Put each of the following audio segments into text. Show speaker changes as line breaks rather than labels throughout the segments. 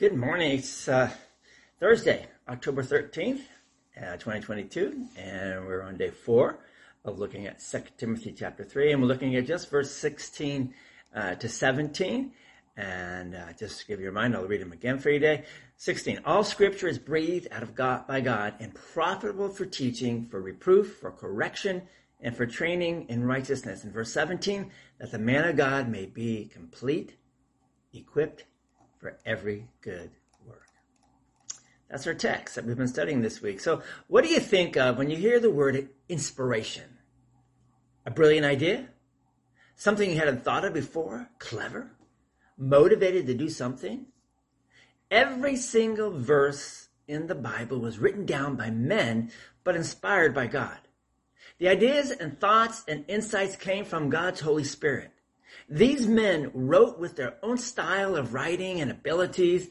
Good morning. It's uh, Thursday, October 13th, uh, 2022, and we're on day four of looking at 2 Timothy chapter 3, and we're looking at just verse 16 uh, to 17. And uh, just to give you a reminder, I'll read them again for you today. 16. All scripture is breathed out of God by God and profitable for teaching, for reproof, for correction, and for training in righteousness. In verse 17, that the man of God may be complete, equipped for every good work. That's our text that we've been studying this week. So, what do you think of when you hear the word inspiration? A brilliant idea? Something you hadn't thought of before? Clever? Motivated to do something? Every single verse in the Bible was written down by men, but inspired by God. The ideas and thoughts and insights came from God's Holy Spirit. These men wrote with their own style of writing and abilities,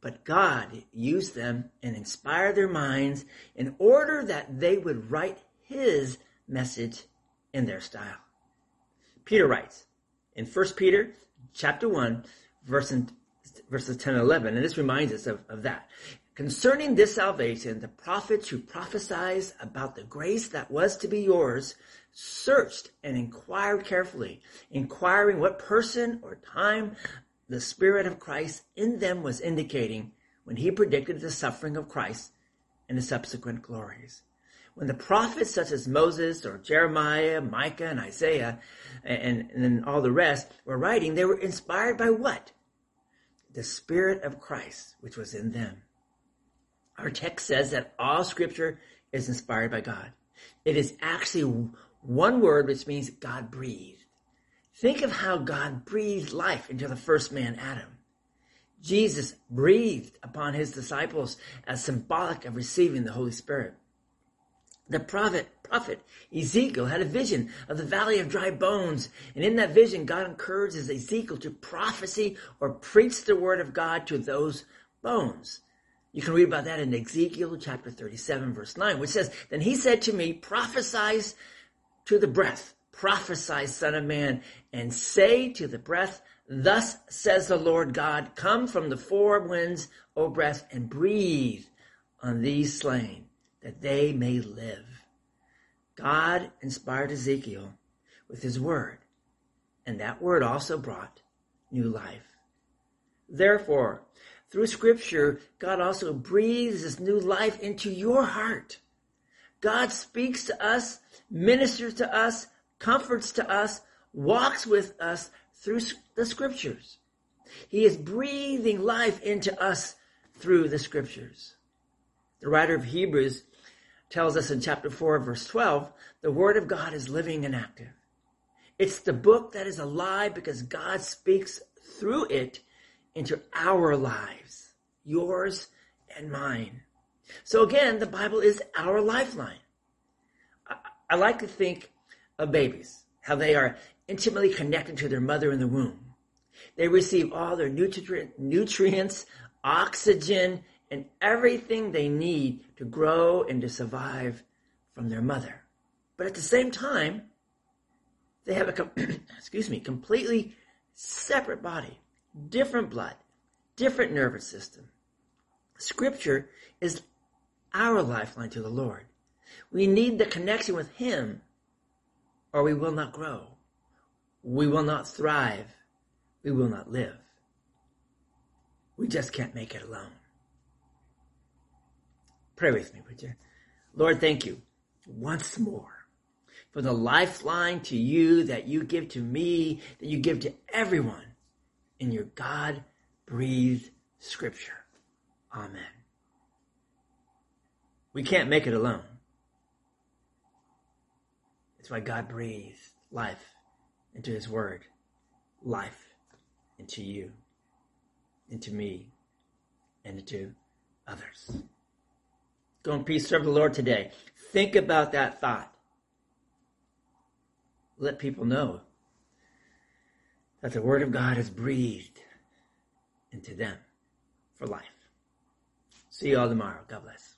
but God used them and inspired their minds in order that they would write his message in their style. Peter writes in 1 Peter chapter 1, verses, verses 10 and 11, and this reminds us of, of that. Concerning this salvation, the prophets who prophesied about the grace that was to be yours searched and inquired carefully, inquiring what person or time the Spirit of Christ in them was indicating when he predicted the suffering of Christ and the subsequent glories. When the prophets such as Moses or Jeremiah, Micah, and Isaiah, and, and all the rest were writing, they were inspired by what? The Spirit of Christ, which was in them. Our text says that all scripture is inspired by God. It is actually one word which means God breathed. Think of how God breathed life into the first man, Adam. Jesus breathed upon his disciples as symbolic of receiving the Holy Spirit. The prophet, prophet Ezekiel had a vision of the valley of dry bones. And in that vision, God encourages Ezekiel to prophecy or preach the word of God to those bones. You can read about that in Ezekiel chapter 37 verse 9, which says, Then he said to me, prophesy to the breath, prophesy, son of man, and say to the breath, thus says the Lord God, come from the four winds, O breath, and breathe on these slain, that they may live. God inspired Ezekiel with his word, and that word also brought new life. Therefore, through scripture, God also breathes this new life into your heart. God speaks to us ministers to us, comforts to us, walks with us through the scriptures. He is breathing life into us through the scriptures. The writer of Hebrews tells us in chapter 4, verse 12, the word of God is living and active. It's the book that is alive because God speaks through it into our lives, yours and mine. So again, the Bible is our lifeline. I like to think of babies, how they are intimately connected to their mother in the womb. They receive all their nutrients, oxygen, and everything they need to grow and to survive from their mother. But at the same time, they have a, excuse me, completely separate body, different blood, different nervous system. Scripture is our lifeline to the Lord. We need the connection with Him or we will not grow. We will not thrive. We will not live. We just can't make it alone. Pray with me, would you? Lord, thank you once more for the lifeline to you that you give to me, that you give to everyone in your God breathed scripture. Amen. We can't make it alone. That's why God breathed life into His Word, life into you, into me, and into others. Go in peace, serve the Lord today. Think about that thought. Let people know that the Word of God is breathed into them for life. See you all tomorrow. God bless.